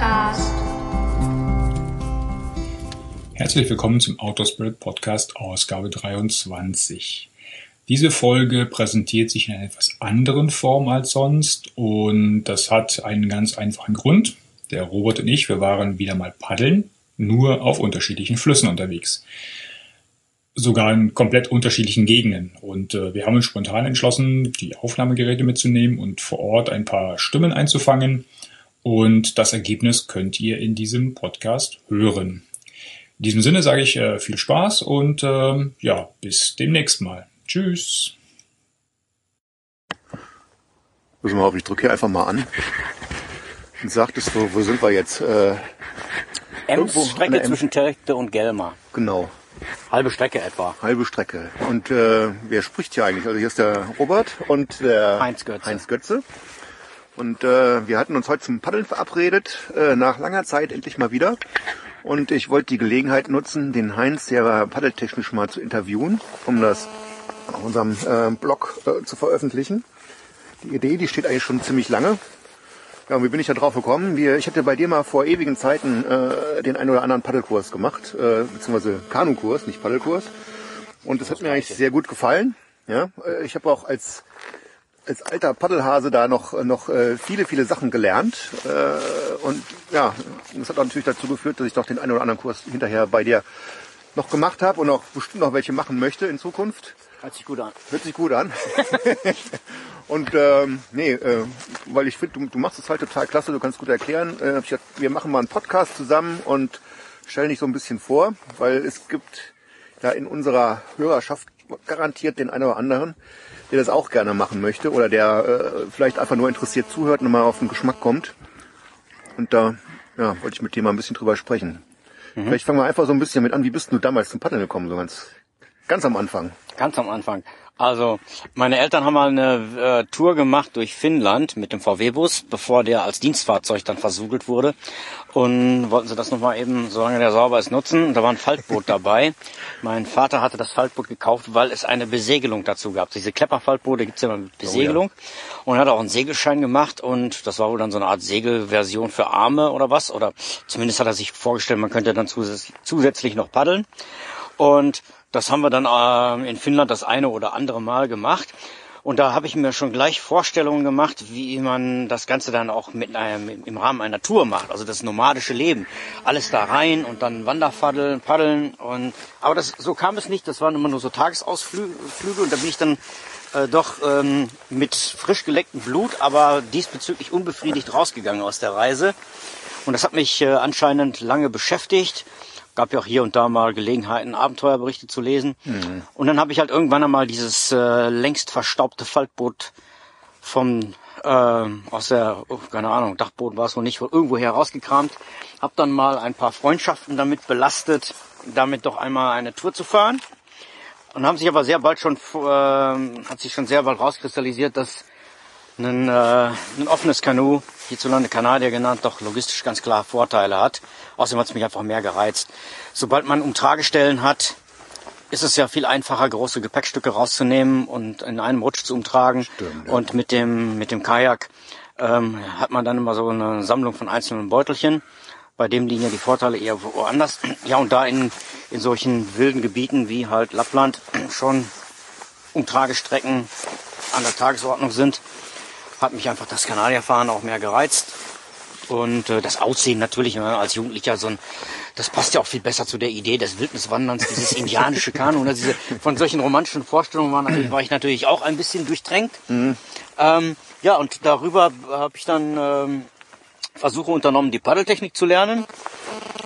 Podcast. Herzlich willkommen zum Autospirit Podcast Ausgabe 23. Diese Folge präsentiert sich in einer etwas anderen Form als sonst und das hat einen ganz einfachen Grund. Der Robert und ich, wir waren wieder mal paddeln, nur auf unterschiedlichen Flüssen unterwegs sogar in komplett unterschiedlichen Gegenden. Und äh, wir haben uns spontan entschlossen, die Aufnahmegeräte mitzunehmen und vor Ort ein paar Stimmen einzufangen. Und das Ergebnis könnt ihr in diesem Podcast hören. In diesem Sinne sage ich äh, viel Spaß und äh, ja, bis demnächst mal. Tschüss. Pass mal auf, ich drücke hier einfach mal an. Und sagtest du, wo sind wir jetzt? Äh, Ems-Strecke zwischen Terchte und Gelma. Genau, Halbe Strecke etwa. halbe Strecke. Und äh, wer spricht hier eigentlich? Also hier ist der Robert und der Heinz Götze. Heinz Götze. Und äh, wir hatten uns heute zum Paddeln verabredet, äh, nach langer Zeit endlich mal wieder. Und ich wollte die Gelegenheit nutzen, den Heinz, der war paddeltechnisch mal zu interviewen, um das auf unserem äh, Blog äh, zu veröffentlichen. Die Idee, die steht eigentlich schon ziemlich lange. Ja, und wie bin ich da drauf gekommen? Wir, ich hatte bei dir mal vor ewigen Zeiten äh, den einen oder anderen Paddelkurs gemacht, äh, beziehungsweise Kanukurs, nicht Paddelkurs. Und das hat mir eigentlich sehr gut gefallen. Ja, äh, ich habe auch als als alter Paddelhase da noch noch äh, viele viele Sachen gelernt äh, und ja, das hat natürlich dazu geführt, dass ich doch den einen oder anderen Kurs hinterher bei dir noch gemacht habe und auch bestimmt noch welche machen möchte in Zukunft. Hört sich gut an. Hört sich gut an. und ähm, nee, äh, weil ich finde, du, du machst es halt total klasse, du kannst gut erklären. Äh, ich gesagt, wir machen mal einen Podcast zusammen und stellen dich so ein bisschen vor, weil es gibt ja in unserer Hörerschaft garantiert den einen oder anderen, der das auch gerne machen möchte oder der äh, vielleicht einfach nur interessiert zuhört und mal auf den Geschmack kommt. Und da ja, wollte ich mit dir mal ein bisschen drüber sprechen. Vielleicht fangen wir einfach so ein bisschen mit an, wie bist du damals zum Paddeln gekommen, so ganz, ganz am Anfang. Ganz am Anfang. Also, meine Eltern haben mal eine äh, Tour gemacht durch Finnland mit dem VW-Bus, bevor der als Dienstfahrzeug dann versudelt wurde. Und wollten sie das nochmal eben, solange der sauber ist, nutzen. Und da war ein Faltboot dabei. Mein Vater hatte das Faltboot gekauft, weil es eine Besegelung dazu gab. Diese Klepperfaltboote gibt's ja immer mit Besegelung. Und er hat auch einen Segelschein gemacht und das war wohl dann so eine Art Segelversion für Arme oder was. Oder zumindest hat er sich vorgestellt, man könnte dann zusätzlich, zusätzlich noch paddeln. Und das haben wir dann äh, in Finnland das eine oder andere Mal gemacht. Und da habe ich mir schon gleich Vorstellungen gemacht, wie man das Ganze dann auch mit einem, im Rahmen einer Tour macht. Also das nomadische Leben. Alles da rein und dann Wanderpaddeln, paddeln. Und, aber das, so kam es nicht. Das waren immer nur so Tagesausflüge. Und da bin ich dann äh, doch ähm, mit frisch gelecktem Blut, aber diesbezüglich unbefriedigt rausgegangen aus der Reise. Und das hat mich äh, anscheinend lange beschäftigt. Gab ja auch hier und da mal Gelegenheiten, Abenteuerberichte zu lesen. Und dann habe ich halt irgendwann einmal dieses äh, längst verstaubte Faltboot vom äh, aus der, oh, keine Ahnung, Dachboden war es wohl nicht, von irgendwo her rausgekramt. Hab dann mal ein paar Freundschaften damit belastet, damit doch einmal eine Tour zu fahren. Und haben sich aber sehr bald schon, äh, hat sich schon sehr bald rauskristallisiert, dass ein, äh, ein offenes Kanu, hierzulande Kanadier genannt, doch logistisch ganz klar Vorteile hat. Außerdem hat es mich einfach mehr gereizt. Sobald man Umtragestellen hat, ist es ja viel einfacher, große Gepäckstücke rauszunehmen und in einem Rutsch zu umtragen. Stimmt, ja. Und mit dem, mit dem Kajak ähm, hat man dann immer so eine Sammlung von einzelnen Beutelchen. Bei dem liegen ja die Vorteile eher woanders. Ja, und da in, in solchen wilden Gebieten wie halt Lappland schon Umtragestrecken an der Tagesordnung sind, hat mich einfach das Kanadierfahren auch mehr gereizt. Und äh, das Aussehen natürlich ne, als Jugendlicher so ein, das passt ja auch viel besser zu der Idee des Wildniswanderns, dieses indianische Kanu. Ne, diese, von solchen romantischen Vorstellungen war, natürlich, war ich natürlich auch ein bisschen durchtränkt. Ähm, ja, und darüber habe ich dann ähm, Versuche unternommen, die Paddeltechnik zu lernen.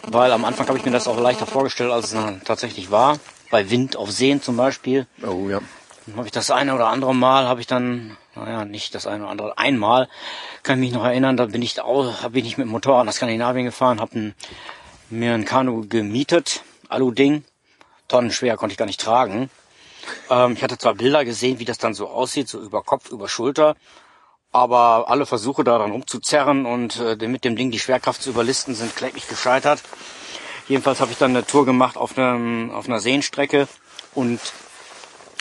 Weil am Anfang habe ich mir das auch leichter vorgestellt, als es dann tatsächlich war. Bei Wind auf Seen zum Beispiel. Oh ja. Dann habe ich das eine oder andere Mal, habe ich dann, naja, nicht das eine oder andere, einmal, kann ich mich noch erinnern, da bin ich habe ich nicht mit dem Motorrad nach Skandinavien gefahren, habe mir ein Kanu gemietet, Alu-Ding, tonnenschwer, konnte ich gar nicht tragen. Ähm, ich hatte zwar Bilder gesehen, wie das dann so aussieht, so über Kopf, über Schulter, aber alle Versuche daran rumzuzerren und äh, mit dem Ding die Schwerkraft zu überlisten, sind kläglich gescheitert. Jedenfalls habe ich dann eine Tour gemacht auf, einem, auf einer Seenstrecke und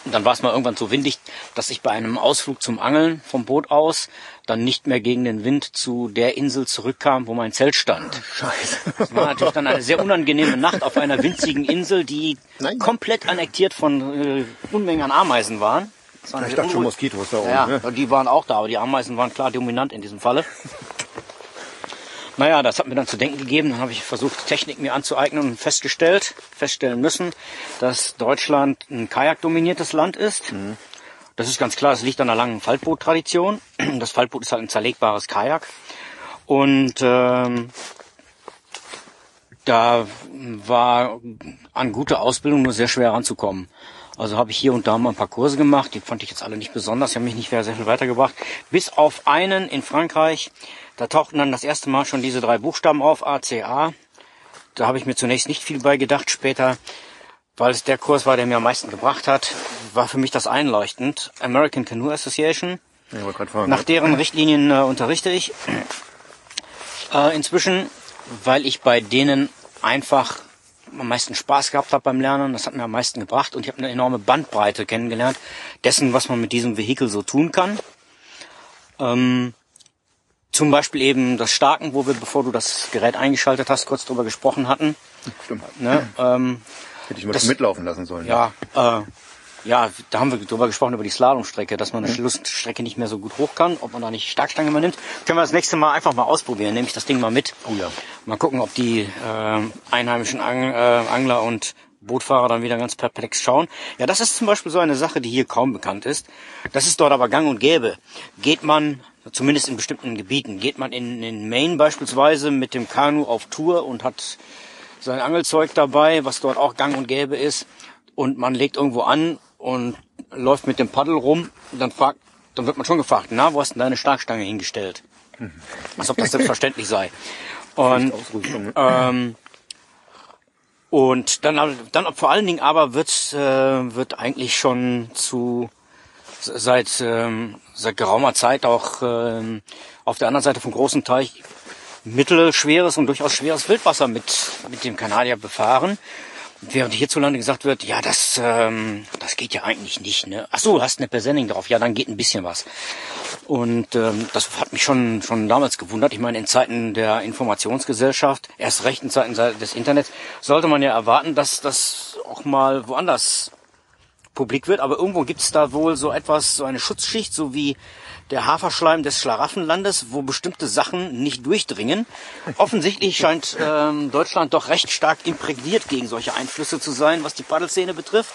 dann war es mal irgendwann so windig, dass ich bei einem Ausflug zum Angeln vom Boot aus dann nicht mehr gegen den Wind zu der Insel zurückkam, wo mein Zelt stand. Scheiße. Das war natürlich dann eine sehr unangenehme Nacht auf einer winzigen Insel, die Nein. komplett annektiert von äh, Unmengen an Ameisen waren. Das war eine Ich dachte schon Moskitos da oben. ja, ne? die waren auch da, aber die Ameisen waren klar dominant in diesem Falle. Naja, das hat mir dann zu denken gegeben. Dann habe ich versucht, Technik mir anzueignen und festgestellt, feststellen müssen, dass Deutschland ein Kajak-dominiertes Land ist. Das ist ganz klar, es liegt an einer langen Faltboot-Tradition. Das Faltboot ist halt ein zerlegbares Kajak. Und ähm, da war an gute Ausbildung nur sehr schwer ranzukommen. Also habe ich hier und da mal ein paar Kurse gemacht, die fand ich jetzt alle nicht besonders, die haben mich nicht sehr viel weitergebracht. Bis auf einen in Frankreich, da tauchten dann das erste Mal schon diese drei Buchstaben auf, ACA. Da habe ich mir zunächst nicht viel bei gedacht, später, weil es der Kurs war, der mir am meisten gebracht hat, war für mich das einleuchtend. American Canoe Association, fragen. nach deren Richtlinien äh, unterrichte ich äh, inzwischen, weil ich bei denen einfach am meisten Spaß gehabt habe beim Lernen. Das hat mir am meisten gebracht und ich habe eine enorme Bandbreite kennengelernt dessen, was man mit diesem Vehikel so tun kann. Ähm, zum Beispiel eben das Starken, wo wir, bevor du das Gerät eingeschaltet hast, kurz drüber gesprochen hatten. Stimmt. Ne? Ähm, Hätte ich mal Das- mitlaufen lassen sollen. ja, äh, ja, da haben wir drüber gesprochen, über die Slalomstrecke, dass man eine Schlussstrecke nicht mehr so gut hoch kann, ob man da nicht Starkstange mehr nimmt. Können wir das nächste Mal einfach mal ausprobieren, nehme ich das Ding mal mit. Oh ja. Mal gucken, ob die äh, einheimischen Ang äh, Angler und Bootfahrer dann wieder ganz perplex schauen. Ja, das ist zum Beispiel so eine Sache, die hier kaum bekannt ist. Das ist dort aber gang und gäbe. Geht man, zumindest in bestimmten Gebieten, geht man in, in Maine beispielsweise mit dem Kanu auf Tour und hat sein Angelzeug dabei, was dort auch gang und gäbe ist, und man legt irgendwo an und läuft mit dem Paddel rum, dann fragt, dann wird man schon gefragt, na, wo hast du denn deine Starkstange hingestellt? Als ob das selbstverständlich sei. Und. Ne? ähm, und dann, dann vor allen Dingen aber wird, äh, wird eigentlich schon zu seit, ähm, seit geraumer Zeit auch ähm, auf der anderen Seite vom großen Teich mittelschweres und durchaus schweres Wildwasser mit, mit dem Kanadier befahren. Während hierzulande gesagt wird, ja, das, ähm, das geht ja eigentlich nicht. Ne? Ach so, hast eine Presenning drauf. Ja, dann geht ein bisschen was. Und ähm, das hat mich schon, schon damals gewundert. Ich meine, in Zeiten der Informationsgesellschaft, erst recht in Zeiten des Internets, sollte man ja erwarten, dass das auch mal woanders publik wird. Aber irgendwo gibt es da wohl so etwas, so eine Schutzschicht, so wie der Haferschleim des Schlaraffenlandes, wo bestimmte Sachen nicht durchdringen. Offensichtlich scheint ähm, Deutschland doch recht stark imprägniert gegen solche Einflüsse zu sein, was die Paddelszene betrifft,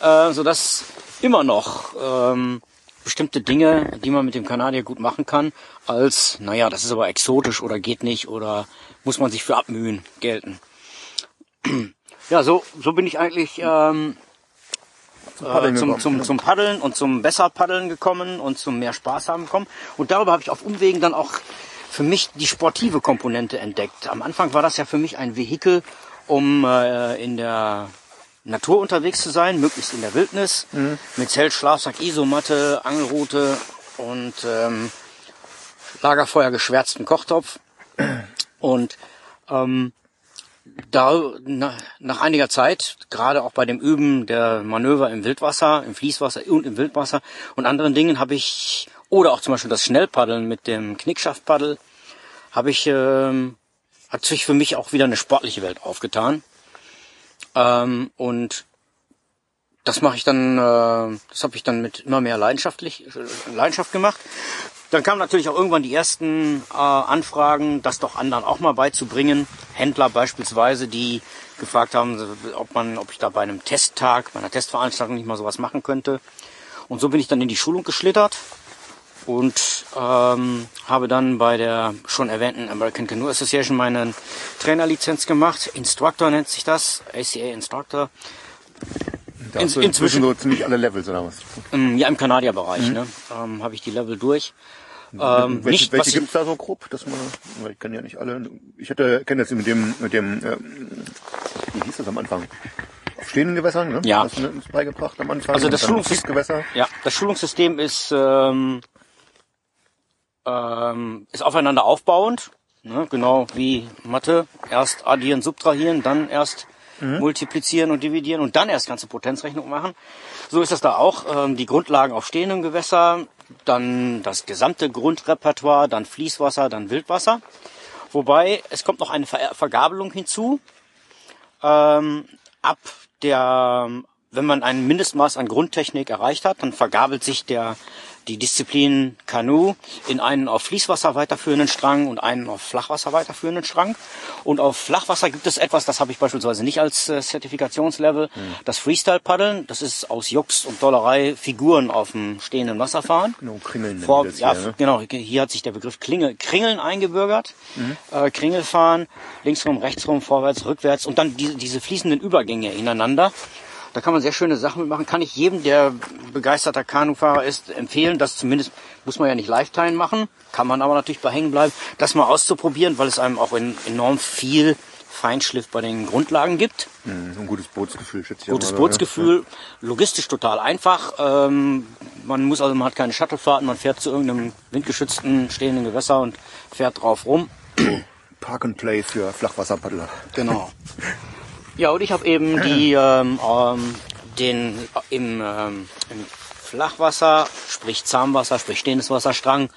äh, sodass immer noch ähm, bestimmte Dinge, die man mit dem Kanadier gut machen kann, als, naja, das ist aber exotisch oder geht nicht oder muss man sich für abmühen, gelten. Ja, so, so bin ich eigentlich ähm, Paddeln äh, zum, gekommen, zum, zum Paddeln und zum besser Paddeln gekommen und zum mehr Spaß haben gekommen. Und darüber habe ich auf Umwegen dann auch für mich die sportive Komponente entdeckt. Am Anfang war das ja für mich ein Vehikel, um äh, in der Natur unterwegs zu sein, möglichst in der Wildnis, mit Zelt, Schlafsack, Isomatte, Angelrute und ähm, Lagerfeuer geschwärzten Kochtopf. Und ähm, da na, nach einiger Zeit, gerade auch bei dem Üben der Manöver im Wildwasser, im Fließwasser und im Wildwasser und anderen Dingen habe ich, oder auch zum Beispiel das Schnellpaddeln mit dem Knickschaftpaddel, habe ich, ähm, hat sich für mich auch wieder eine sportliche Welt aufgetan. Ähm, und das mache ich dann, äh, das habe ich dann mit immer mehr leidenschaftlich, äh, Leidenschaft gemacht. Dann kamen natürlich auch irgendwann die ersten äh, Anfragen, das doch anderen auch mal beizubringen. Händler beispielsweise, die gefragt haben, ob man, ob ich da bei einem Testtag, bei einer Testveranstaltung nicht mal sowas machen könnte. Und so bin ich dann in die Schulung geschlittert und ähm, habe dann bei der schon erwähnten American Canoe Association meine Trainerlizenz gemacht. Instructor nennt sich das, ACA Instructor. Da in- du inzwischen- so ziemlich alle Levels oder was? Ähm, ja, im Kanadierbereich ne, ähm, habe ich die Level durch. Ähm, welche nicht, welche gibt's da so grob? Dass man, ich kenne ja nicht alle. Ich hätte kenne das mit dem mit dem ähm, wie hieß das am Anfang? Auf stehenden Gewässern, ne? Ja. Hast du uns beigebracht am Anfang? Also das Und dann Schulungs- Fließgewässer. Ja, das Schulungssystem ist, ähm, ähm, ist aufeinander aufbauend, ne? genau wie Mathe. Erst addieren, subtrahieren, dann erst multiplizieren und dividieren und dann erst ganze Potenzrechnung machen. So ist das da auch. Ähm, die Grundlagen auf stehendem Gewässer, dann das gesamte Grundrepertoire, dann Fließwasser, dann Wildwasser. Wobei es kommt noch eine Ver Vergabelung hinzu. Ähm, ab der, wenn man ein Mindestmaß an Grundtechnik erreicht hat, dann vergabelt sich der die Disziplin Kanu in einen auf Fließwasser weiterführenden Strang und einen auf Flachwasser weiterführenden Strang. Und auf Flachwasser gibt es etwas, das habe ich beispielsweise nicht als äh, Zertifikationslevel, mhm. das Freestyle-Paddeln. Das ist aus Jux und Dollerei Figuren auf dem stehenden Wasser fahren. Genau, Kringeln. Vor, ja, hier, ne? Genau, hier hat sich der Begriff Klingel, Kringeln eingebürgert. Mhm. Äh, Kringel fahren, linksrum, rechtsrum, vorwärts, rückwärts und dann diese, diese fließenden Übergänge ineinander. Da kann man sehr schöne Sachen mitmachen. Kann ich jedem, der begeisterter Kanufahrer ist, empfehlen, das zumindest, muss man ja nicht Lifetime machen, kann man aber natürlich bei hängen bleiben, das mal auszuprobieren, weil es einem auch enorm viel Feinschliff bei den Grundlagen gibt. Mhm, ein gutes Bootsgefühl, schätze ich. Gutes Bootsgefühl, ja. logistisch total einfach. Ähm, man muss also, man hat keine Shuttlefahrten, man fährt zu irgendeinem windgeschützten stehenden Gewässer und fährt drauf rum. Park and Play für Flachwasserpaddler. Genau. Ja, und ich habe eben die ähm, ähm, den im, ähm, im Flachwasser, sprich Zahnwasser, sprich stehendes Wasserstrang,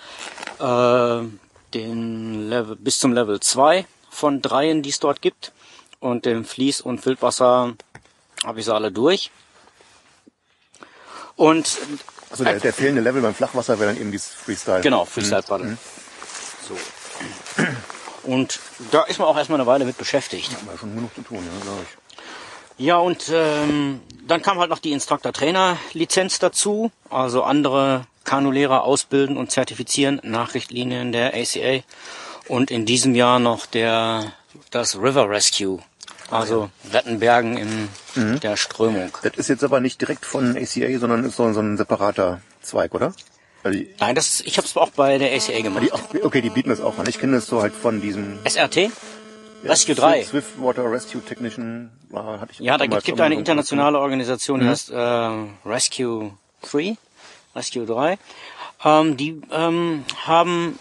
äh, den Level bis zum Level 2 von dreien, die es dort gibt. Und dem Fließ- und Wildwasser habe ich sie alle durch. Und also der, der fehlende Level beim Flachwasser wäre dann eben dieses Freestyle. Genau, Freestyle Paddle. Mhm. So. Und da ist man auch erstmal eine Weile mit beschäftigt. Ja, aber schon genug zu tun, ja, glaube ich. Ja, und ähm, dann kam halt noch die Instructor-Trainer-Lizenz dazu. Also andere Kanulehrer ausbilden und zertifizieren nach Richtlinien der ACA. Und in diesem Jahr noch der das River Rescue. Also Wettenbergen in mhm. der Strömung. Das ist jetzt aber nicht direkt von ACA, sondern ist so ein separater Zweig, oder? Also Nein, das, ich habe es auch bei der ACA gemacht. Die, okay, die bieten das auch an. Ich kenne das so halt von diesem... SRT? Rescue 3. Swiftwater Rescue Technician war, hatte ich Ja, da gibt es eine internationale Organisation, die mhm. heißt äh, Rescue 3, Rescue 3. Ähm, die ähm, haben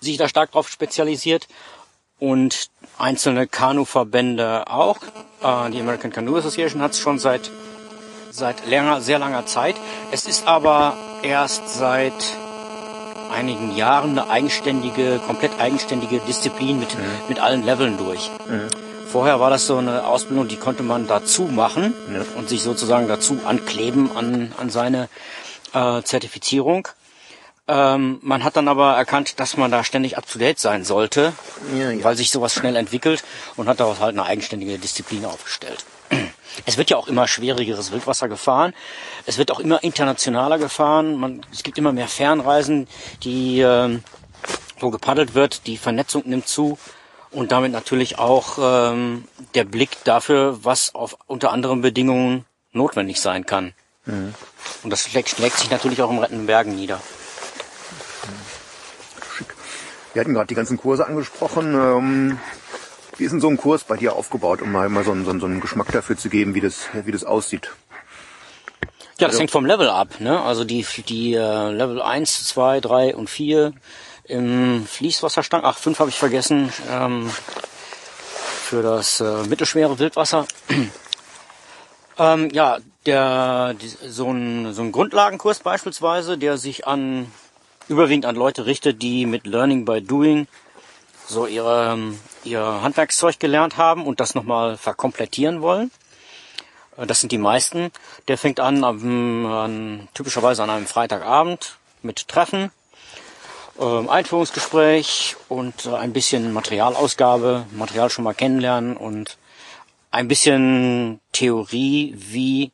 sich da stark drauf spezialisiert und einzelne Kanu-Verbände auch. Äh, die American Canoe Association hat es schon seit seit langer, sehr langer Zeit. Es ist aber erst seit einigen Jahren eine eigenständige, komplett eigenständige Disziplin mit, mhm. mit allen Leveln durch. Mhm. Vorher war das so eine Ausbildung, die konnte man dazu machen ja. und sich sozusagen dazu ankleben an, an seine äh, Zertifizierung. Ähm, man hat dann aber erkannt, dass man da ständig up-to-date sein sollte, ja, ja. weil sich sowas schnell entwickelt und hat daraus halt eine eigenständige Disziplin aufgestellt. Es wird ja auch immer schwierigeres Wildwasser gefahren. Es wird auch immer internationaler gefahren. Man, es gibt immer mehr Fernreisen, die, äh, wo gepaddelt wird. Die Vernetzung nimmt zu. Und damit natürlich auch ähm, der Blick dafür, was auf unter anderen Bedingungen notwendig sein kann. Mhm. Und das schlägt, schlägt sich natürlich auch im Rettenbergen nieder. Wir hatten gerade die ganzen Kurse angesprochen. Ähm wie ist denn so ein Kurs bei dir aufgebaut, um mal, mal so, einen, so, einen Geschmack dafür zu geben, wie das, wie das aussieht? Ja, das also, hängt vom Level ab. Ne? Also die, die äh, Level 1, 2, 3 und 4 im Fließwasserstand, ach 5 habe ich vergessen, ähm, für das äh, mittelschwere Wildwasser. ähm, ja, der, die, so, ein, so ein Grundlagenkurs beispielsweise, der sich an überwiegend an Leute richtet, die mit Learning by Doing so ihre, ähm, ihr Handwerkszeug gelernt haben und das nochmal verkomplettieren wollen. Äh, das sind die meisten. Der fängt an, an typischerweise an einem Freitagabend mit Treffen, äh, Einführungsgespräch und äh, ein bisschen Materialausgabe, Material schon mal kennenlernen und ein bisschen Theorie, wie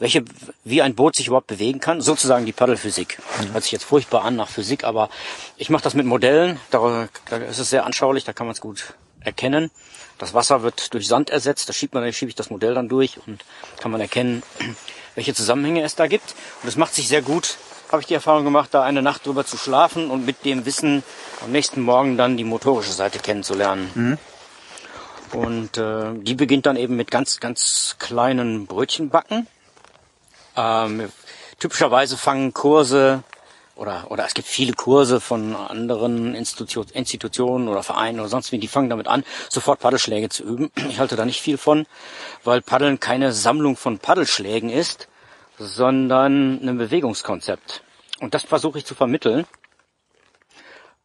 welche, wie ein Boot sich überhaupt bewegen kann, sozusagen die Paddelphysik. Mhm. Hört sich jetzt furchtbar an nach Physik, aber ich mache das mit Modellen, da, da ist es sehr anschaulich, da kann man es gut erkennen. Das Wasser wird durch Sand ersetzt, da schiebt man, schiebe ich das Modell dann durch und kann man erkennen, welche Zusammenhänge es da gibt. Und es macht sich sehr gut, habe ich die Erfahrung gemacht, da eine Nacht drüber zu schlafen und mit dem Wissen am nächsten Morgen dann die motorische Seite kennenzulernen. Mhm. Und äh, die beginnt dann eben mit ganz, ganz kleinen Brötchenbacken. Ähm, typischerweise fangen Kurse oder, oder es gibt viele Kurse von anderen Institu Institutionen oder Vereinen oder sonst wie, die fangen damit an, sofort Paddelschläge zu üben. Ich halte da nicht viel von, weil Paddeln keine Sammlung von Paddelschlägen ist, sondern ein Bewegungskonzept. Und das versuche ich zu vermitteln,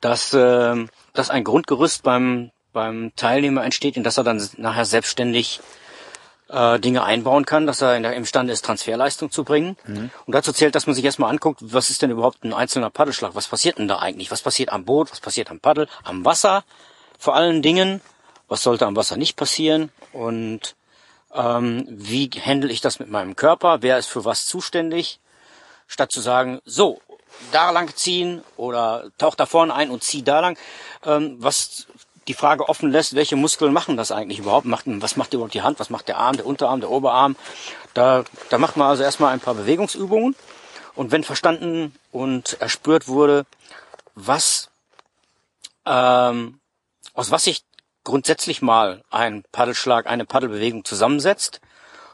dass, äh, dass ein Grundgerüst beim, beim Teilnehmer entsteht, in das er dann nachher selbstständig äh, Dinge einbauen kann, dass er in der, imstande ist, Transferleistung zu bringen. Mhm. Und dazu zählt, dass man sich erstmal anguckt, was ist denn überhaupt ein einzelner Paddelschlag? Was passiert denn da eigentlich? Was passiert am Boot? Was passiert am Paddel? Am Wasser? Vor allen Dingen, was sollte am Wasser nicht passieren? Und ähm, wie handle ich das mit meinem Körper? Wer ist für was zuständig? Statt zu sagen, so, da lang ziehen oder tauch da vorne ein und zieh da lang. Ähm, was die Frage offen lässt, welche Muskeln machen das eigentlich überhaupt? Macht, was macht überhaupt die Hand? Was macht der Arm, der Unterarm, der Oberarm? Da, da macht man also erstmal ein paar Bewegungsübungen. Und wenn verstanden und erspürt wurde, was, ähm, aus was sich grundsätzlich mal ein Paddelschlag, eine Paddelbewegung zusammensetzt,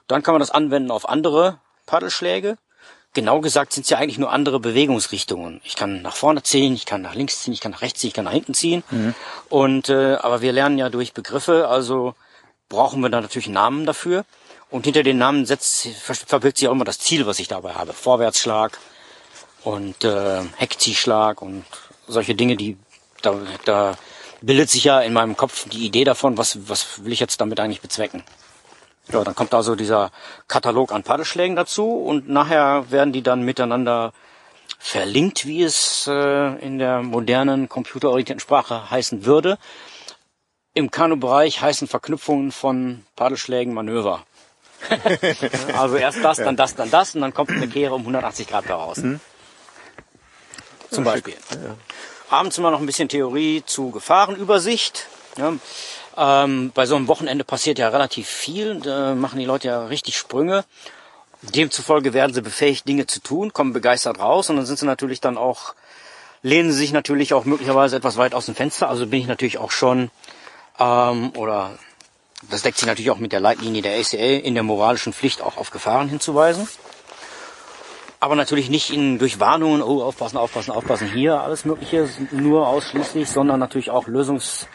dann kann man das anwenden auf andere Paddelschläge genau gesagt sind es ja eigentlich nur andere Bewegungsrichtungen. Ich kann nach vorne ziehen, ich kann nach links ziehen, ich kann nach rechts ziehen, ich kann nach hinten ziehen. Mhm. Und äh, aber wir lernen ja durch Begriffe, also brauchen wir da natürlich Namen dafür. Und hinter den Namen setzt, verbirgt sich auch immer das Ziel, was ich dabei habe. Vorwärtsschlag und äh, Heckziehschlag und solche Dinge, die da, da bildet sich ja in meinem Kopf die Idee davon, was, was will ich jetzt damit eigentlich bezwecken. Ja, dann kommt also dieser Katalog an Paddelschlägen dazu und nachher werden die dann miteinander verlinkt, wie es äh, in der modernen computerorientierten Sprache heißen würde. Im Kanu-Bereich heißen Verknüpfungen von Paddelschlägen Manöver. also erst das, dann das, dann das und dann kommt eine Kehre um 180 Grad daraus. Mhm. Zum Beispiel. Abends immer noch ein bisschen Theorie zu Gefahrenübersicht. Ja. Ähm, bei so einem Wochenende passiert ja relativ viel, da machen die Leute ja richtig Sprünge. Demzufolge werden sie befähigt, Dinge zu tun, kommen begeistert raus und dann sind sie natürlich dann auch, lehnen sie sich natürlich auch möglicherweise etwas weit aus dem Fenster. Also bin ich natürlich auch schon, ähm, oder das deckt sich natürlich auch mit der Leitlinie der ACA in der moralischen Pflicht auch auf Gefahren hinzuweisen. Aber natürlich nicht in, durch Warnungen, oh, aufpassen, aufpassen, aufpassen, hier alles Mögliche, nur ausschließlich, sondern natürlich auch Lösungs,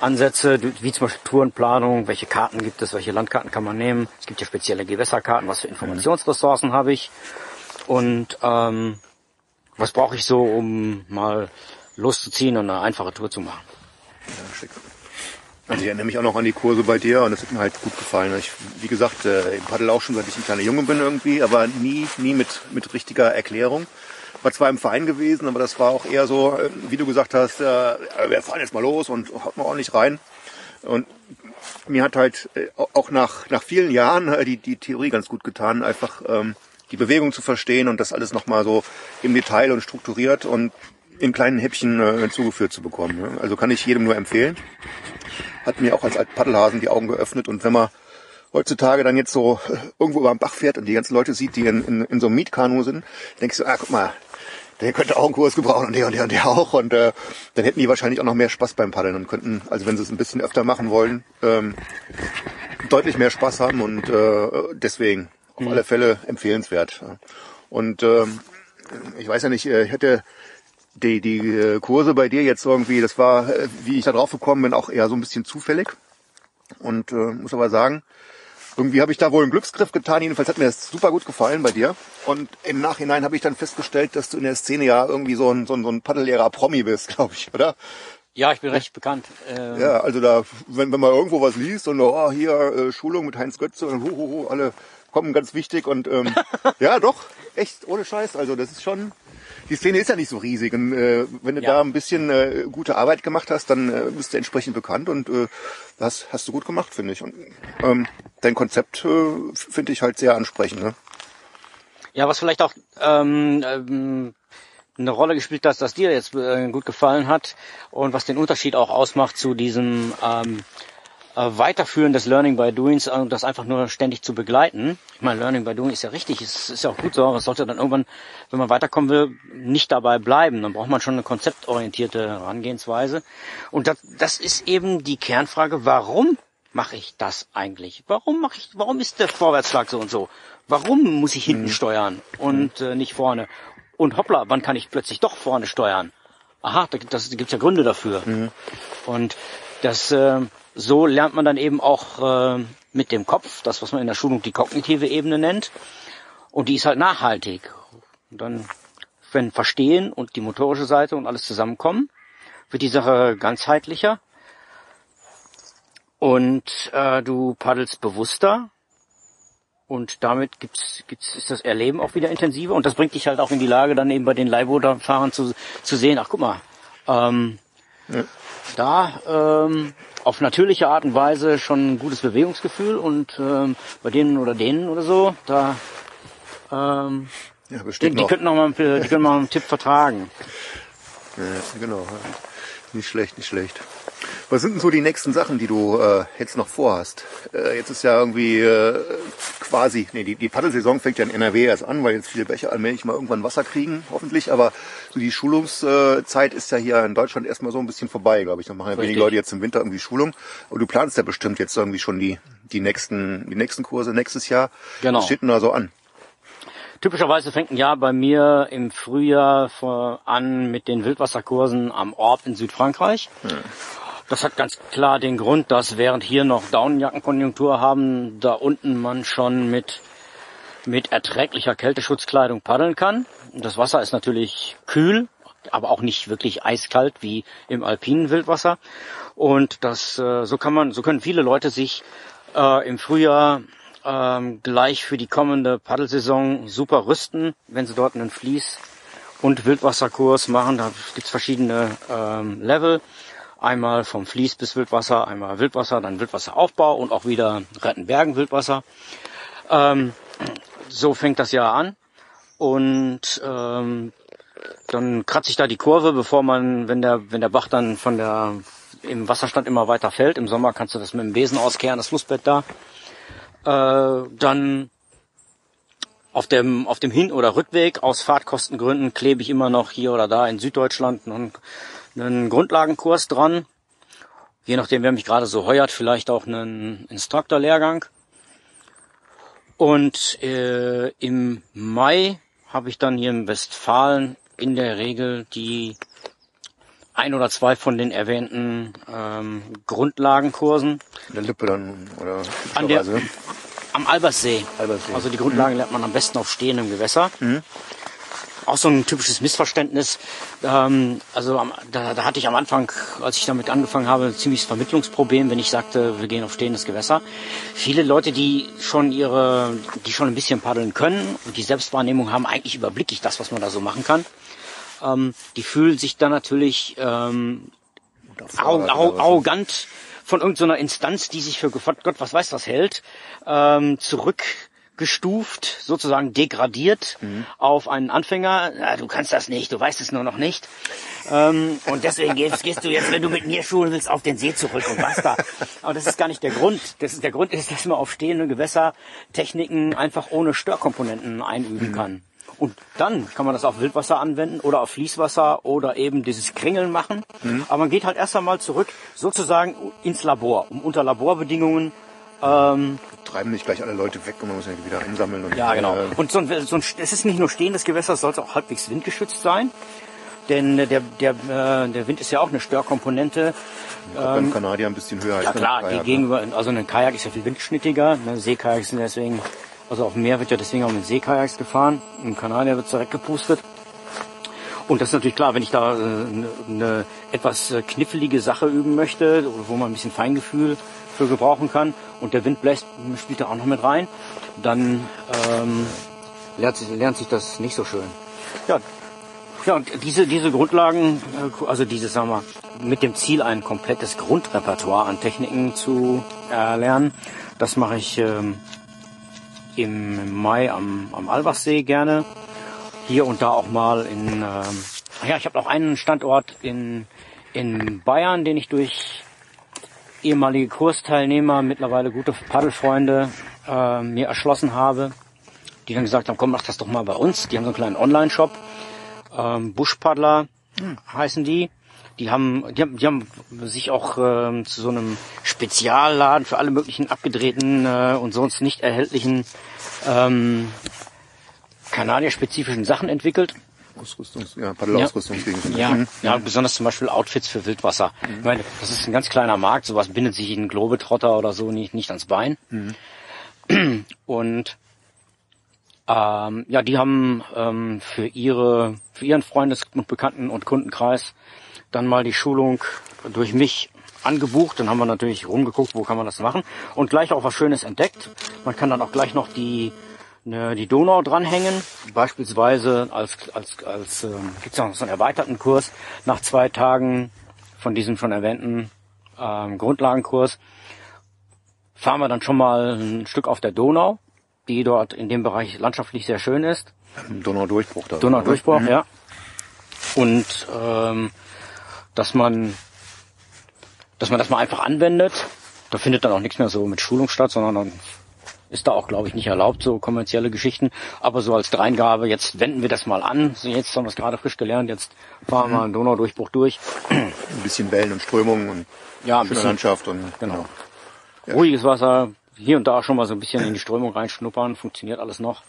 Ansätze, wie zum Beispiel Tourenplanung, welche Karten gibt es, welche Landkarten kann man nehmen. Es gibt ja spezielle Gewässerkarten, was für Informationsressourcen habe ich und ähm, was brauche ich so, um mal loszuziehen und eine einfache Tour zu machen. Ja, schick. Also ich erinnere mich auch noch an die Kurse bei dir und das hat mir halt gut gefallen. Ich, wie gesagt, äh, ich paddel auch schon seit ich ein kleiner Junge bin irgendwie, aber nie, nie mit, mit richtiger Erklärung war zwar im Verein gewesen, aber das war auch eher so, äh, wie du gesagt hast, äh, wir fahren jetzt mal los und haut mal ordentlich rein. Und mir hat halt äh, auch nach, nach vielen Jahren äh, die, die Theorie ganz gut getan, einfach ähm, die Bewegung zu verstehen und das alles nochmal so im Detail und strukturiert und in kleinen Häppchen äh, zugeführt zu bekommen. Ne? Also kann ich jedem nur empfehlen. Hat mir auch als alt Paddelhasen die Augen geöffnet und wenn man heutzutage dann jetzt so irgendwo über den Bach fährt und die ganzen Leute sieht, die in, in, in so einem Mietkanu sind, denkst du, ah, guck mal, der könnte auch einen Kurs gebrauchen und der und der und der auch. Und äh, dann hätten die wahrscheinlich auch noch mehr Spaß beim Paddeln und könnten, also wenn sie es ein bisschen öfter machen wollen, ähm, deutlich mehr Spaß haben und äh, deswegen auf mhm. alle Fälle empfehlenswert. Und ähm, ich weiß ja nicht, äh, ich hätte die, die äh, Kurse bei dir jetzt irgendwie, das war, äh, wie ich da drauf gekommen bin, auch eher so ein bisschen zufällig. Und äh, muss aber sagen, irgendwie habe ich da wohl einen Glücksgriff getan. Jedenfalls hat mir das super gut gefallen bei dir. Und im Nachhinein habe ich dann festgestellt, dass du in der Szene ja irgendwie so ein, so ein, so ein Paddellehrer Promi bist, glaube ich, oder? Ja, ich bin recht bekannt. Ähm ja, also da, wenn, wenn man irgendwo was liest und oh, hier äh, Schulung mit Heinz Götze und hu, hu, hu, alle kommen ganz wichtig und ähm, ja, doch, echt ohne Scheiß. Also das ist schon, die Szene ist ja nicht so riesig. Und äh, wenn du ja. da ein bisschen äh, gute Arbeit gemacht hast, dann äh, bist du entsprechend bekannt und äh, das hast du gut gemacht, finde ich. Und ähm, dein Konzept äh, finde ich halt sehr ansprechend. Ne? Ja, was vielleicht auch ähm, ähm, eine Rolle gespielt hat, dass dir jetzt äh, gut gefallen hat und was den Unterschied auch ausmacht zu diesem ähm, äh, Weiterführen des Learning by Doings und äh, das einfach nur ständig zu begleiten. Ich meine, Learning by Doing ist ja richtig, es ist ja auch gut so, aber es sollte dann irgendwann, wenn man weiterkommen will, nicht dabei bleiben. Dann braucht man schon eine konzeptorientierte Herangehensweise. Und das, das ist eben die Kernfrage, warum mache ich das eigentlich? Warum mache ich, warum ist der Vorwärtsschlag so und so? Warum muss ich hinten mhm. steuern und äh, nicht vorne? und hoppla, wann kann ich plötzlich doch vorne steuern? Aha, da, das gibt's ja Gründe dafür. Mhm. Und das äh, so lernt man dann eben auch äh, mit dem Kopf, das was man in der Schulung die kognitive Ebene nennt, und die ist halt nachhaltig. Und dann, wenn Verstehen und die motorische Seite und alles zusammenkommen, wird die Sache ganzheitlicher. Und äh, du paddelst bewusster. Und damit gibt's, gibt's, ist das Erleben auch wieder intensiver. Und das bringt dich halt auch in die Lage, dann eben bei den Leihbootfahrern zu, zu sehen, ach guck mal, ähm. Da ähm, auf natürliche Art und Weise schon ein gutes Bewegungsgefühl und ähm, bei denen oder denen oder so, da ähm, Ja, die, die noch. könnten noch mal, die können mal einen Tipp vertragen. Ja, genau. Nicht schlecht, nicht schlecht. Was sind denn so die nächsten Sachen, die du äh, jetzt noch vorhast? Äh, jetzt ist ja irgendwie äh, quasi, nee, die, die Paddelsaison fängt ja in NRW erst an, weil jetzt viele Becher allmählich mal irgendwann Wasser kriegen, hoffentlich. Aber so die Schulungszeit ist ja hier in Deutschland erstmal so ein bisschen vorbei, glaube ich. Da machen ja wenige. Leute jetzt im Winter irgendwie Schulung. Aber du planst ja bestimmt jetzt irgendwie schon die, die nächsten, die nächsten Kurse nächstes Jahr. Genau. Was steht denn da so an? Typischerweise fängt ein Jahr bei mir im Frühjahr an mit den Wildwasserkursen am Orb in Südfrankreich. Das hat ganz klar den Grund, dass während hier noch Daunenjackenkonjunktur haben, da unten man schon mit, mit erträglicher Kälteschutzkleidung paddeln kann. Das Wasser ist natürlich kühl, aber auch nicht wirklich eiskalt wie im alpinen Wildwasser. Und das, äh, so kann man, so können viele Leute sich äh, im Frühjahr ähm, gleich für die kommende Paddelsaison super rüsten, wenn sie dort einen Fließ- und Wildwasserkurs machen. Da gibt's verschiedene ähm, Level. Einmal vom Fließ bis Wildwasser, einmal Wildwasser, dann Wildwasseraufbau und auch wieder Rettenbergen Wildwasser. Ähm, so fängt das Jahr an. Und ähm, dann kratze ich da die Kurve, bevor man, wenn der, wenn der Bach dann von der im Wasserstand immer weiter fällt. Im Sommer kannst du das mit dem Besen auskehren, das Flussbett da. Äh, dann auf dem, auf dem Hin- oder Rückweg aus Fahrtkostengründen klebe ich immer noch hier oder da in Süddeutschland einen, einen Grundlagenkurs dran. Je nachdem, wer mich gerade so heuert, vielleicht auch einen Instruktorlehrgang. Und äh, im Mai habe ich dann hier in Westfalen in der Regel die ein oder zwei von den erwähnten ähm, Grundlagenkursen In der Lippe dann oder An der- am Alberssee. Alberssee. Also die Grundlagen lernt man am besten auf stehendem Gewässer. Mhm. Auch so ein typisches Missverständnis. Ähm, also am, da, da hatte ich am Anfang, als ich damit angefangen habe, ein ziemliches Vermittlungsproblem, wenn ich sagte, wir gehen auf stehendes Gewässer. Viele Leute, die schon ihre, die schon ein bisschen paddeln können und die Selbstwahrnehmung haben, eigentlich überblicke ich das, was man da so machen kann. Ähm, die fühlen sich dann natürlich ähm, arro Fahrrad arro oder was? arrogant von irgendeiner Instanz, die sich für Gott, Gott was weiß was hält, ähm, zurückgestuft, sozusagen degradiert Mhm. auf einen Anfänger. Ja, du kannst das nicht, du weißt es nur noch nicht. Ähm, und deswegen gehst, gehst du jetzt, wenn du mit mir schulen willst, auf den See zurück und basta. Aber das ist gar nicht der Grund. Das ist, der Grund ist, dass man auf stehende Gewässer Techniken einfach ohne Störkomponenten einüben kann. Und dann kann man das auf Wildwasser anwenden oder auf Fließwasser oder eben dieses Kringeln machen. Aber man geht halt erst einmal zurück sozusagen ins Labor, um unter Laborbedingungen ähm, treiben nicht gleich alle Leute weg und man muss ja wieder einsammeln. Und, ja, genau. Äh, Und so ein, so ein, es ist nicht nur stehendes Gewässer, es sollte auch halbwegs windgeschützt sein. Denn äh, der, der, äh, der Wind ist ja auch eine Störkomponente. beim Kanadier ein bisschen höher. Ähm, Ja als beim klar, Kajak, die gegenüber, also ein Kajak ist ja viel windschnittiger. Ne? Seekajaks sind deswegen, also auf dem Meer wird ja deswegen auch mit Seekajaks gefahren. Im Kanadier wird direkt gepustet. Und das ist natürlich klar, wenn ich da äh, eine, eine etwas äh, knifflige Sache üben möchte, wo man ein bisschen Feingefühl für gebrauchen kann und der Wind bläst, spielt da auch noch mit rein, dann ähm, lernt, sich, lernt sich das nicht so schön. Ja, ja, und diese, diese Grundlagen, äh, also diese, sagen wir, mit dem Ziel, ein komplettes Grundrepertoire an Techniken zu erlernen, das mache ich ähm, im Mai am, am Albachsee gerne. Hier und da auch mal in, ähm, ja, ich habe noch einen Standort in, in Bayern, den ich durch ehemalige Kursteilnehmer, mittlerweile gute Paddelfreunde äh, mir erschlossen habe, die dann gesagt haben, komm, mach das doch mal bei uns. Die haben so einen kleinen Online-Shop, ähm, Buschpaddler heißen die. Die haben, die haben, die haben sich auch ähm, zu so einem Spezialladen für alle möglichen abgedrehten äh, und sonst nicht erhältlichen ähm, kanadierspezifischen Sachen entwickelt. Ausrüstungs, ja, Paddelausrüstungsgegenstände. Ja, Mhm. ja, besonders zum Beispiel Outfits für Wildwasser. Ich meine, das ist ein ganz kleiner Markt, sowas bindet sich ein Globetrotter oder so nicht, nicht ans Bein. Und ähm, ja, die haben ähm, für ihre, für ihren Freundes- und Bekannten- und Kundenkreis dann mal die Schulung durch mich angebucht. Dann haben wir natürlich rumgeguckt, wo kann man das machen und gleich auch was Schönes entdeckt. Man kann dann auch gleich noch die ne, die Donau dranhängen, beispielsweise als als als ähm, gibt's noch so einen erweiterten Kurs nach zwei Tagen von diesem schon erwähnten ähm, Grundlagenkurs fahren wir dann schon mal ein Stück auf der Donau, die dort in dem Bereich landschaftlich sehr schön ist. Donaudurchbruch da. Donaudurchbruch, ja. Und ähm, dass man dass man das mal einfach anwendet. Da findet dann auch nichts mehr so mit Schulung statt, sondern dann ist da auch, glaube ich, nicht erlaubt, so kommerzielle Geschichten. Aber so als Dreingabe, jetzt wenden wir das mal an. So jetzt haben wir es gerade frisch gelernt, jetzt fahren wir einen Donaudurchbruch durch. Ein bisschen Wellen und Strömungen und Ja, ein bisschen. Landschaft und Genau. Ruhiges Wasser, hier und da schon mal so ein bisschen in die Strömung reinschnuppern, funktioniert alles noch.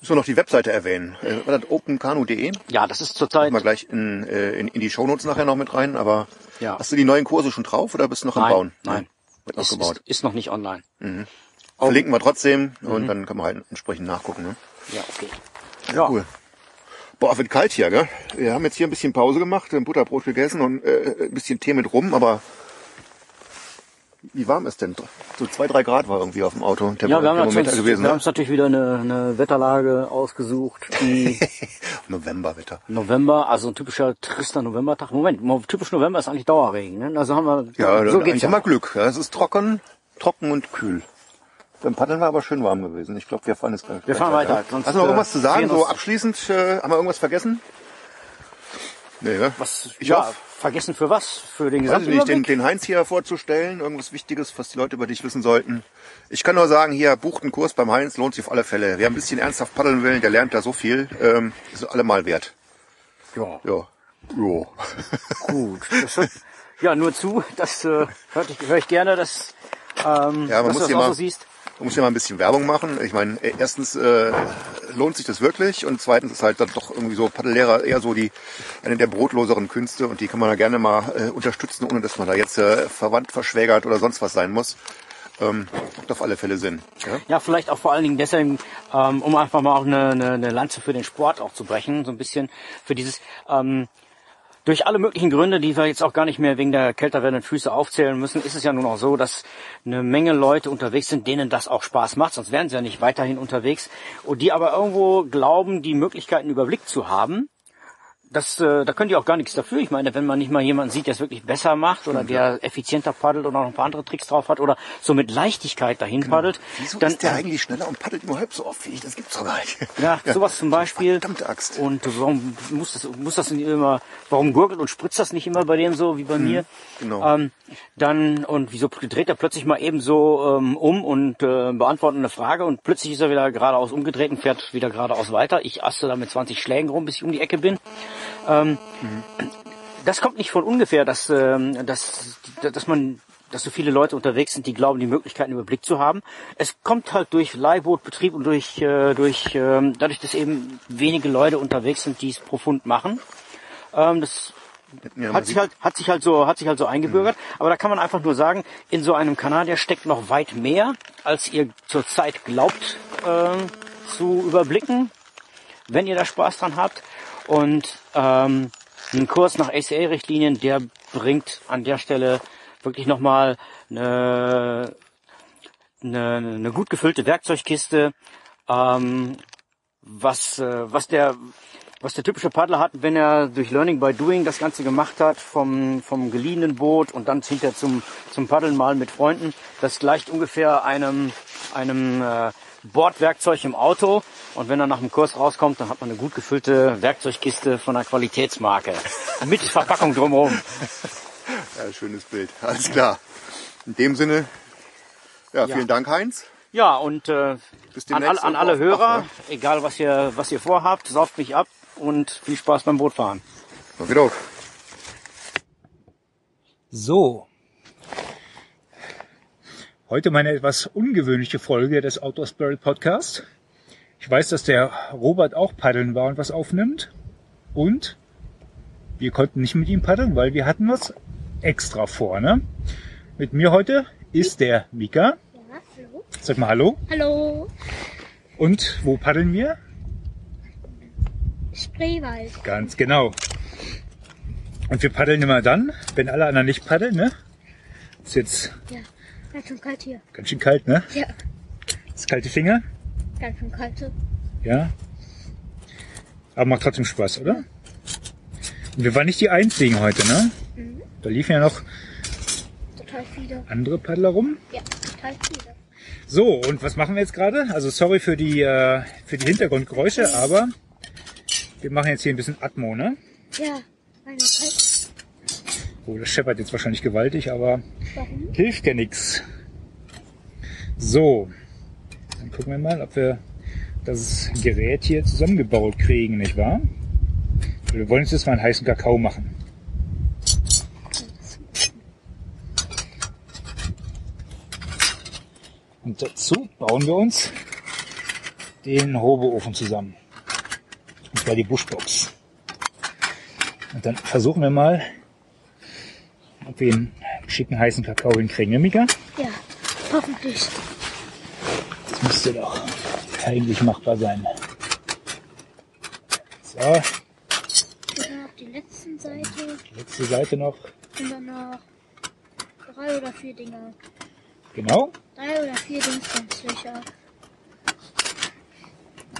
Müssen wir noch die Webseite erwähnen. Äh, war das openkanu.de? Ja, das ist zurzeit Machen wir gleich in, äh, in, in die Shownotes nachher noch mit rein, aber Ja. hast du die neuen Kurse schon drauf oder bist du noch am Nein, Bauen? nein. Wird ist, ist, ist noch nicht online. Verlinken wir trotzdem Mhm. und dann kann man halt entsprechend nachgucken. Ne? Ja, okay. Ja, cool. Boah, wird kalt hier, gell? Wir haben jetzt hier ein bisschen Pause gemacht, ein Butterbrot gegessen und äh, ein bisschen Tee mit rum, aber wie warm ist denn? So zwei, drei Grad war irgendwie auf dem Auto. Der Ja, wir haben, Thermometer uns, gewesen, wir haben ne? uns natürlich wieder eine, eine Wetterlage ausgesucht, Novemberwetter. November, also ein typischer trister Novembertag. Moment, mo- typisch November ist eigentlich Dauerregen. Ne? Also haben wir, Ja, so geht's haben wir Glück. Ja, es ist trocken, trocken und kühl. Beim Paddeln war aber schön warm gewesen. Ich glaube, wir fahren jetzt gleich Wir fahren weiter, sonst, Hast du noch äh, irgendwas zu sagen? So abschließend, äh, haben wir irgendwas vergessen? Nee, ne? Was, Ich ja, hoffe- vergessen für was? Für den ich nicht, den, den Heinz hier vorzustellen, irgendwas Wichtiges, was die Leute über dich wissen sollten. Ich kann nur sagen, hier, bucht einen Kurs beim Heinz, lohnt sich auf alle Fälle. Wer ein bisschen ernsthaft paddeln will, der lernt da so viel, ähm, ist allemal wert. Ja, Ja. Jo. gut. Das, ja, nur zu, das äh, höre ich, hör ich gerne, dass, ähm, Ja, man dass muss du das auch mal- so siehst. Man muss ja mal ein bisschen Werbung machen. Ich meine, äh, erstens äh, lohnt sich das wirklich und zweitens ist halt dann doch irgendwie so Paddellehrer eher so die eine der brotloseren Künste und die kann man da gerne mal äh, unterstützen, ohne dass man da jetzt äh, verwandt, verschwägert oder sonst was sein muss. Ähm, macht auf alle Fälle Sinn. Ja? Ja, vielleicht auch vor allen Dingen deswegen, ähm, um einfach mal auch eine, eine, eine Lanze für den Sport auch zu brechen, so ein bisschen für dieses, ähm, durch alle möglichen Gründe, die wir jetzt auch gar nicht mehr wegen der kälter werdenden Füße aufzählen müssen, ist es ja nun auch so, dass eine Menge Leute unterwegs sind, denen das auch Spaß macht, sonst wären sie ja nicht weiterhin unterwegs, und die aber irgendwo glauben, die Möglichkeiten überblickt zu haben. Das, äh, da könnt ihr auch gar nichts dafür. Ich meine, wenn man nicht mal jemanden sieht, der es wirklich besser macht oder der effizienter paddelt oder noch ein paar andere Tricks drauf hat oder so mit Leichtigkeit dahin paddelt, Wieso dann ist der eigentlich schneller und paddelt nur halb so oft wie ich? Das gibt's doch gar nicht. ja, sowas zum Beispiel. Verdammte Axt. Und warum muss das, muss das nicht immer, warum gurgelt und spritzt das nicht immer bei dem so wie bei mir? genau. Ähm, dann, und wieso dreht er plötzlich mal eben so ähm, um und äh, beantwortet eine Frage und plötzlich ist er wieder geradeaus umgedreht und fährt wieder geradeaus weiter. Ich aste da mit 20 Schlägen rum, bis ich um die Ecke bin. Ähm, das kommt nicht von ungefähr, dass, ähm, dass, dass man dass so viele Leute unterwegs sind, die glauben, die Möglichkeiten überblickt zu haben. Es kommt halt durch Leihbootbetrieb und durch, äh, durch ähm, dadurch, dass eben wenige Leute unterwegs sind, die es profund machen. Ähm, das Ja, hat sich halt hat sich halt so hat sich halt so eingebürgert. Aber da kann man einfach nur sagen, in so einem Kanadier steckt noch weit mehr, als ihr zurzeit glaubt ähm, zu überblicken, wenn ihr da Spaß dran habt. Und ähm, ein Kurs nach ACA-Richtlinien, der bringt an der Stelle wirklich nochmal eine, eine, eine gut gefüllte Werkzeugkiste, ähm, was, äh, was der was der typische Paddler hat, wenn er durch Learning by Doing das Ganze gemacht hat, vom, vom geliehenen Boot und dann hinterher zum, zum Paddeln mal mit Freunden, das gleicht ungefähr einem, einem äh, Bordwerkzeug im Auto. Und wenn er nach dem Kurs rauskommt, dann hat man eine gut gefüllte Werkzeugkiste von einer Qualitätsmarke. Mit Verpackung drumherum. Ja, schönes Bild. Alles klar. In dem Sinne, ja, vielen Dank, Heinz. Ja, und äh, Bis an, demnächst all, an alle auf- Hörer, Ach, egal was ihr, was ihr vorhabt, sauft mich ab und viel Spaß beim Bootfahren. Okay, doch. So. Heute meine etwas ungewöhnliche Folge des Outdoor Spirit Podcast. Ich weiß, dass der Robert auch paddeln war und was aufnimmt. Und wir konnten nicht mit ihm paddeln, weil wir hatten was extra vor. Ne? Mit mir heute ist der Mika. Ja, hallo. Sag mal Hallo. Hallo. Und wo paddeln wir? Spreewald. Ganz genau. Und wir paddeln immer dann, wenn alle anderen nicht paddeln. Ne? Ist jetzt Ja, ganz schön kalt hier. ganz schön kalt, ne? Ja, Ist kalte Finger. ganz schön kalt. hier. Ja. Aber macht trotzdem Spaß, oder? Und wir waren nicht die Einzigen heute, ne? Mhm. Da liefen ja noch Total viele. andere Paddler rum. Ja, total viele. So, und was machen wir jetzt gerade? Also sorry für die, äh, für die Hintergrundgeräusche, aber wir machen jetzt hier ein bisschen Atmo, ne? Ja, meine kalt. Oh, das scheppert jetzt wahrscheinlich gewaltig, aber Warum? hilft ja nix. So, dann gucken wir mal, ob wir das Gerät hier zusammengebaut kriegen, nicht wahr? Wir wollen uns jetzt mal einen heißen Kakao machen. Und dazu bauen wir uns den Hoboofen zusammen. Und zwar die Bushbox. Und dann versuchen wir mal, ob wir einen schicken heißen Kakao hinkriegen, ne, Mika? Ja, hoffentlich. Das müsste doch eigentlich machbar sein. So, Und dann auf die letzten Seite letzte Seite noch. sind dann noch drei oder vier Dinger. Genau. Drei oder vier Dingsbumslöcher.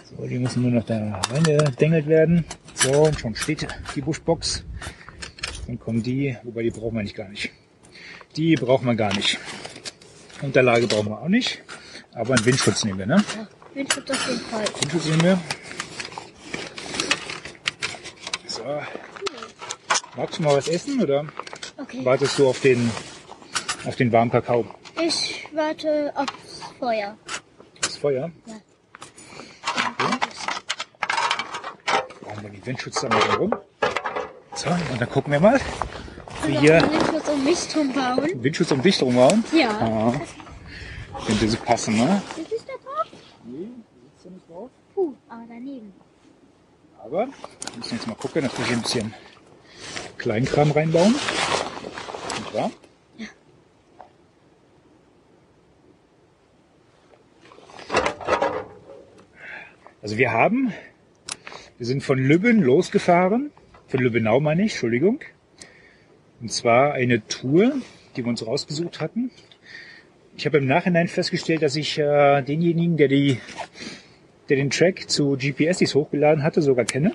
So, die müssen nur noch da reingedengelt werden. So, und schon steht die Buschbox. Dann kommen die, wobei die brauchen wir nicht gar nicht. Die brauchen wir gar nicht. Unterlage brauchen wir auch nicht. Aber einen Windschutz nehmen wir, ne? Ja, Windschutz auf jeden Fall. Windschutz nehmen wir. So. Magst du mal was essen oder Okay. wartest du auf den, auf den warmen Kakao? Ich warte aufs Feuer. Das Feuer? Ja. Bauen wir den Windschutz da mal rum. So, und dann gucken wir mal, Und hier Windschutz um mich drum bauen. einen Windschutz um dich drum bauen. Ja. Ja. Könnte so passen, ne? Ist es da drauf? Nee, sitzt ja nicht drauf. Puh, aber daneben. Aber wir müssen jetzt mal gucken, dass wir hier ein bisschen Kleinkram reinbauen. Nicht wahr? Also wir haben, wir sind von Lübben losgefahren, von Lübbenau meine ich, Entschuldigung. Und zwar eine Tour, die wir uns rausgesucht hatten. Ich habe im Nachhinein festgestellt, dass ich äh, denjenigen, der die der den Track zu GPSs hochgeladen hatte, sogar kenne.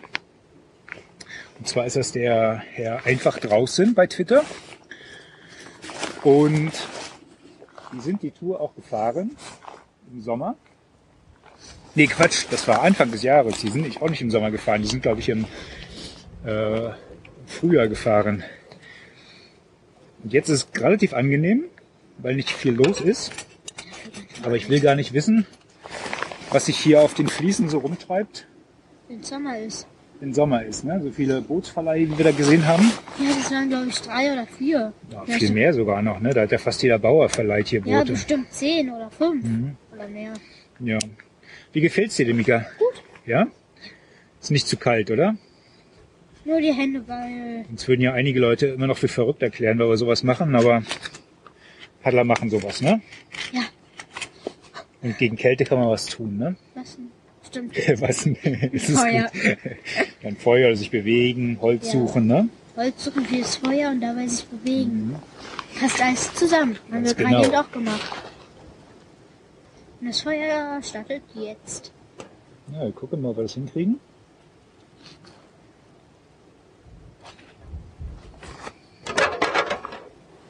Und zwar ist das der Herr Einfach draußen bei Twitter. Und die sind die Tour auch gefahren im Sommer. Nee, Quatsch, das war Anfang des Jahres. Die sind nicht, auch nicht im Sommer gefahren. Die sind, glaube ich, im äh, Frühjahr gefahren. Und jetzt ist es relativ angenehm, weil nicht viel los ist. Aber ich will gar nicht wissen, was sich hier auf den Fliesen so rumtreibt, Wenn Sommer ist. wenn Sommer ist. Ne? So viele Bootsverleihe, die wir da gesehen haben. Ja, das waren glaube ich drei oder vier. Ja, Ja, viel mehr sogar noch. Ne? Da hat ja fast jeder Bauer verleiht hier Ja, Boote. bestimmt zehn oder fünf Mhm. oder mehr. Ja. Wie gefällt's dir Mika? Gut. Ja? Ist nicht zu kalt, oder? Nur die Hände, weil Uns würden ja einige Leute immer noch für verrückt erklären, weil wir sowas machen, aber Paddler machen sowas, ne? ja, Und gegen Kälte kann man was tun, ne? was denn? Stimmt. was denn? Es ist Feuer. gut. Ein Feuer sich bewegen, Holz Ja. suchen, ne? Holz suchen fürs Feuer und dabei sich bewegen. Passt alles zusammen. Haben wir gerade genau. eben auch gemacht. Und das Feuer startet jetzt. Ja, wir gucken mal, ob wir das hinkriegen.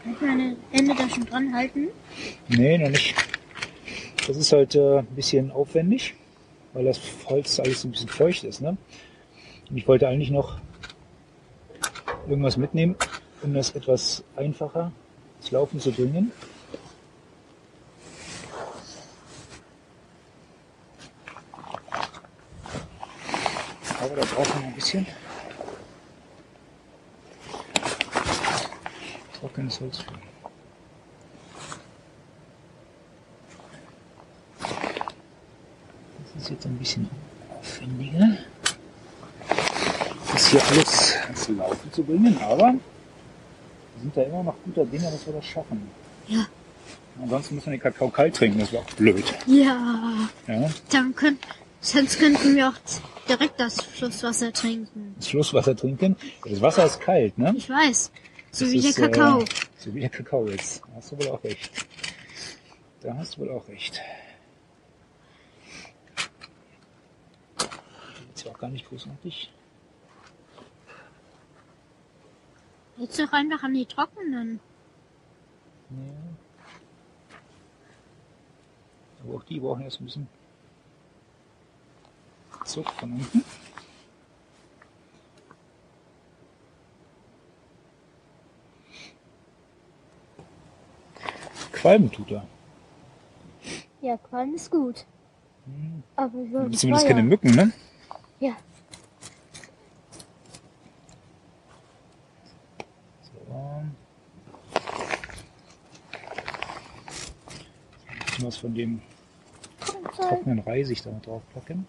Kann ich meine Hände da schon dran halten? Nee, noch nicht. Das ist halt äh, ein bisschen aufwendig, weil das Holz alles ein bisschen feucht ist. Ne? Und ich wollte eigentlich noch irgendwas mitnehmen, um das etwas einfacher ins Laufen zu bringen. Aber da brauchen wir ein bisschen. Trockenes Holz. für. Das ist jetzt ein bisschen aufwendiger, das hier alles ans Laufen zu bringen, aber wir sind da immer noch guter Dinge, dass wir das schaffen. Ja. Ansonsten müssen wir den Kakao kalt trinken, das wäre auch blöd. Ja. Ja? Dann können, sonst könnten wir auch direkt das Flusswasser trinken. Das Flusswasser trinken. Das Wasser ist kalt, ne? Ich weiß. So Das wie ist, der Kakao. Äh, so wie der Kakao jetzt. Da hast du wohl auch recht. Da hast du wohl auch recht. Jetzt auch gar nicht großartig. Jetzt doch einfach an die trockenen. Ja. Aber auch die brauchen erst ein bisschen Zug von unten. Qualmen tut er. Ja, Qualm ist gut. Aber so Zumindest Feuer. keine Mücken, ne? Ja. So. Bisschen was von dem trockenen Reisig da drauf packen.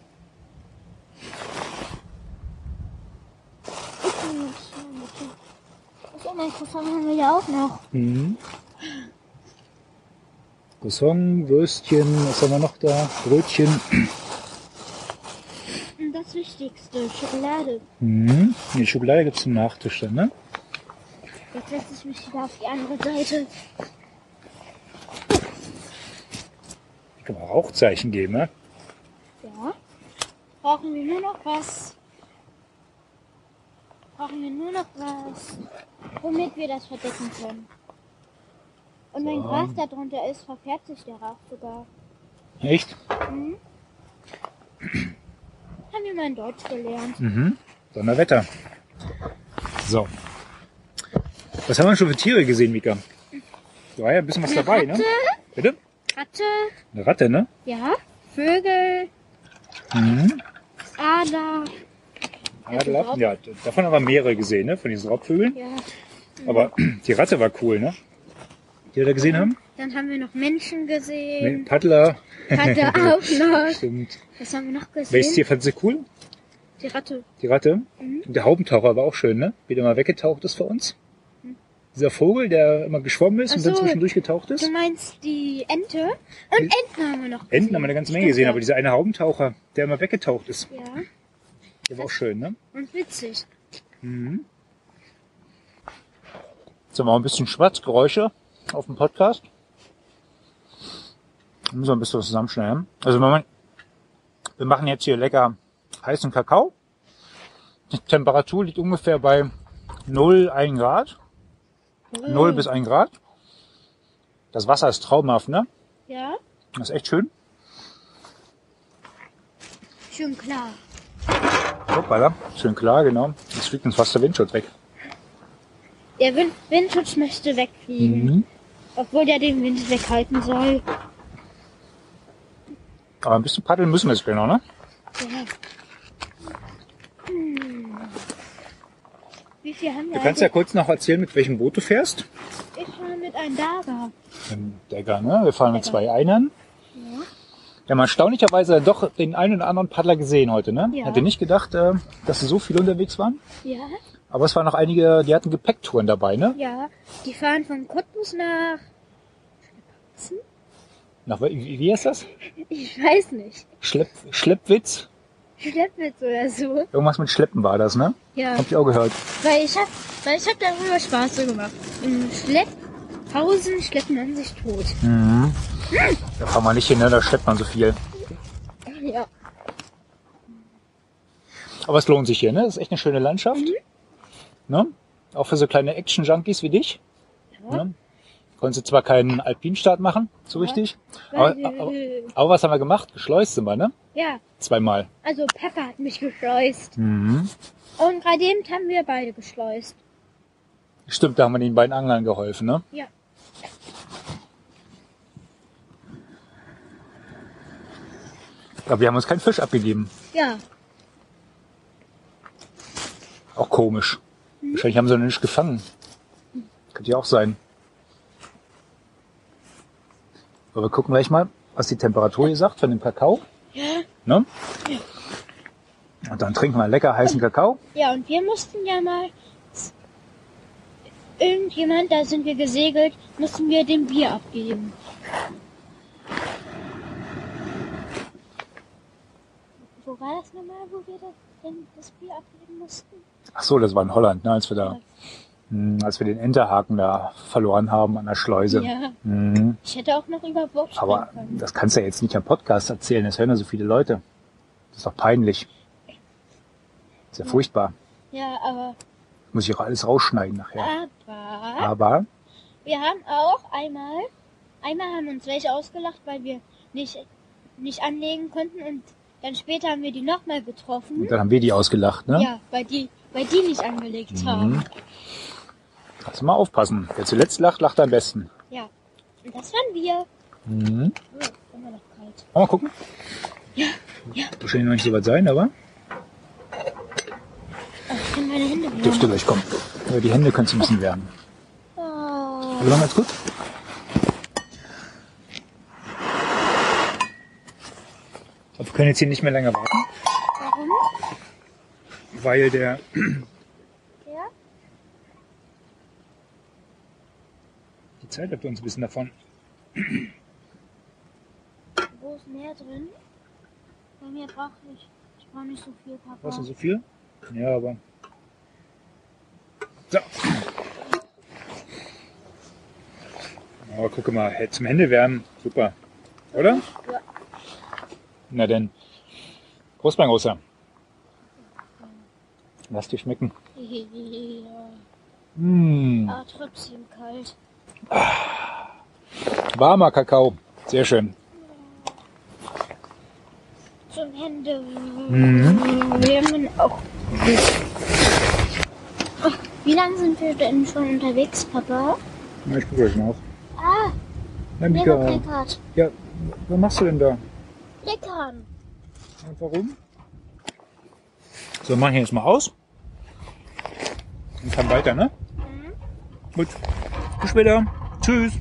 Das Mikrofon haben wir ja auch noch. Mhm. Croissant, Würstchen, was haben wir noch da? Brötchen. Das Wichtigste, Schokolade. Mhm. Die Schokolade gibt's zum Nachtisch dann, ne? Jetzt setze ich mich wieder auf die andere Seite. Hier kann man Rauchzeichen geben, ne? Ja. Brauchen wir nur noch was. Brauchen wir nur noch was, womit wir das verdecken können. Und wenn So. Gras da drunter ist, verfärbt sich der Rauch sogar. Echt? Mhm. Haben wir mal in Deutsch gelernt. Mhm. Donnerwetter. So. Was haben wir schon für Tiere gesehen, Mika? Da war ja ein bisschen was dabei, ne? Ratte, Bitte? Ratte, Eine Ratte, ne? ja, Vögel, Mhm. Ader, Adler. Ja, davon haben wir mehrere gesehen, ne? Von diesen Raubvögeln. ja. Aber die Ratte war cool, ne? Die wir da gesehen haben? Dann haben wir noch Menschen gesehen. Paddler. Ratte auch noch. Stimmt. Was haben wir noch Welches gesehen? Tier fandst du cool? Die Ratte. Die Ratte? Mhm. Der Haubentaucher war auch schön, ne? Wie der mal weggetaucht ist für uns. Dieser Vogel, der immer geschwommen ist Ach und dann so. zwischendurch getaucht ist. Du meinst die Ente? Und Enten haben wir noch gesehen. Enten haben wir eine ganze Menge Stimmt, gesehen, ja. aber dieser eine Haubentaucher, der immer weggetaucht ist, Ja, der war auch schön, ne? und witzig. Mhm. Jetzt haben wir auch ein bisschen Schwarzgeräusche auf dem Podcast. Müssen wir ein bisschen was zusammenschneiden. Also Moment, wir machen jetzt hier lecker heißen Kakao. Die Temperatur liegt ungefähr bei 0, 1 Grad. 0 bis 1 Grad. Das Wasser ist traumhaft, ne? Ja, Das ist echt schön. schön klar. Hoppala. Schön klar, genau. Jetzt fliegt uns fast der Windschutz weg. Der Wind Windschutz möchte wegfliegen, Mhm. Obwohl der den Wind weghalten soll. Aber ein bisschen paddeln müssen wir jetzt noch, ne? Ja. Hm. Wie viel haben wir Du kannst ja kurz noch erzählen, mit welchem Boot du fährst. Ich fahre mit einem Dager. Im Degger, ne? Wir fahren mit zwei Einern. Ja. Wir haben erstaunlicherweise doch den einen oder anderen Paddler gesehen heute, ne? Ja. Hatte nicht gedacht, äh, dass so viele unterwegs waren. Ja, Aber es waren noch einige, die hatten Gepäcktouren dabei, ne? ja. Die fahren von Cottbus nach. Nach, wie, wie heißt das? Ich weiß nicht. Schlepp, Schleppwitz? Schleppwitz oder so. Irgendwas mit Schleppen war das, ne? Ja. Hab ich auch gehört. Weil ich hab, weil ich hab darüber Spaß so gemacht. Im Schlepphausen schleppt man sich tot. Mhm. Da fahren wir nicht hin, ne? Da schleppt man so viel. Ja. Aber es lohnt sich hier, ne? Das ist echt eine schöne Landschaft. Mhm. Ne? Auch für so kleine Action-Junkies wie dich. Ja. Ne? Konntest du zwar keinen Alpinstart machen, so richtig. Aber, aber, aber was haben wir gemacht? Geschleust sind wir, ne? ja, Zweimal. also Pepper hat mich geschleust. Mhm. Und bei dem haben wir beide geschleust. Stimmt, da haben wir den beiden Anglern geholfen, ne? Ja. Aber wir haben uns keinen Fisch abgegeben. Ja. Auch komisch. Wahrscheinlich haben sie noch nicht gefangen. Könnte ja auch sein. Aber wir gucken gleich mal, was die Temperatur hier sagt von dem Kakao. Ja. Ne? Und dann trinken wir lecker heißen Kakao. Ja, und wir mussten ja mal irgendjemand, da sind wir gesegelt, mussten wir dem Bier abgeben. Wo war das nochmal, wo wir das, das Bier abgeben mussten? Ach so, das war in Holland, ne, als wir da, mh, als wir den Enterhaken da verloren haben an der Schleuse. Ja, Mhm. ich hätte auch noch über springen Aber können. das kannst du ja jetzt nicht am Podcast erzählen, das hören ja so viele Leute. Das ist doch peinlich. Das ist ja furchtbar. Ja, aber, Muss ich auch alles rausschneiden nachher. aber, Aber, wir haben auch einmal, einmal haben uns welche ausgelacht, weil wir nicht, nicht anlegen konnten und dann später haben wir die nochmal getroffen. dann haben wir die ausgelacht, ne? Ja, weil die, weil die nicht angelegt haben. Also mal aufpassen. Wer zuletzt lacht, lacht am besten. Ja. Und das waren wir. Mhm. Oh, immer noch kalt. Mal gucken. Ja, ja. Wahrscheinlich noch nicht so weit sein, aber Oh, ich kann meine Hände wieder. dürfte gleich kommen. Aber die Hände können ein bisschen wärmen. Oh. Machen wir jetzt gut? Aber wir können jetzt hier nicht mehr länger warten? Weil der Ja? die Zeit läuft uns ein bisschen davon. Wo ist mehr drin? Bei mir brauche ich. Ich brauche nicht so viel, Papa. Brauchst du so viel? Ja, aber. So. Aber guck mal, zum Händewärmen, super. Oder? Ja. Na denn. Prost, mein Großer. Lass dir schmecken. Ja. Mmh, Ah, trotzdem kalt. warmer Kakao. Sehr schön. Zum Hände. Mhm. Wir haben auch. Ach, wie lange sind wir denn schon unterwegs, Papa? Na, ich gucke gleich nach. Ah, Na, wir haben Mika, ja, was machst du denn da? Leckern. Und warum? So, mach ich jetzt mal aus. Und kann weiter, ne? Gut. Bis später. Tschüss.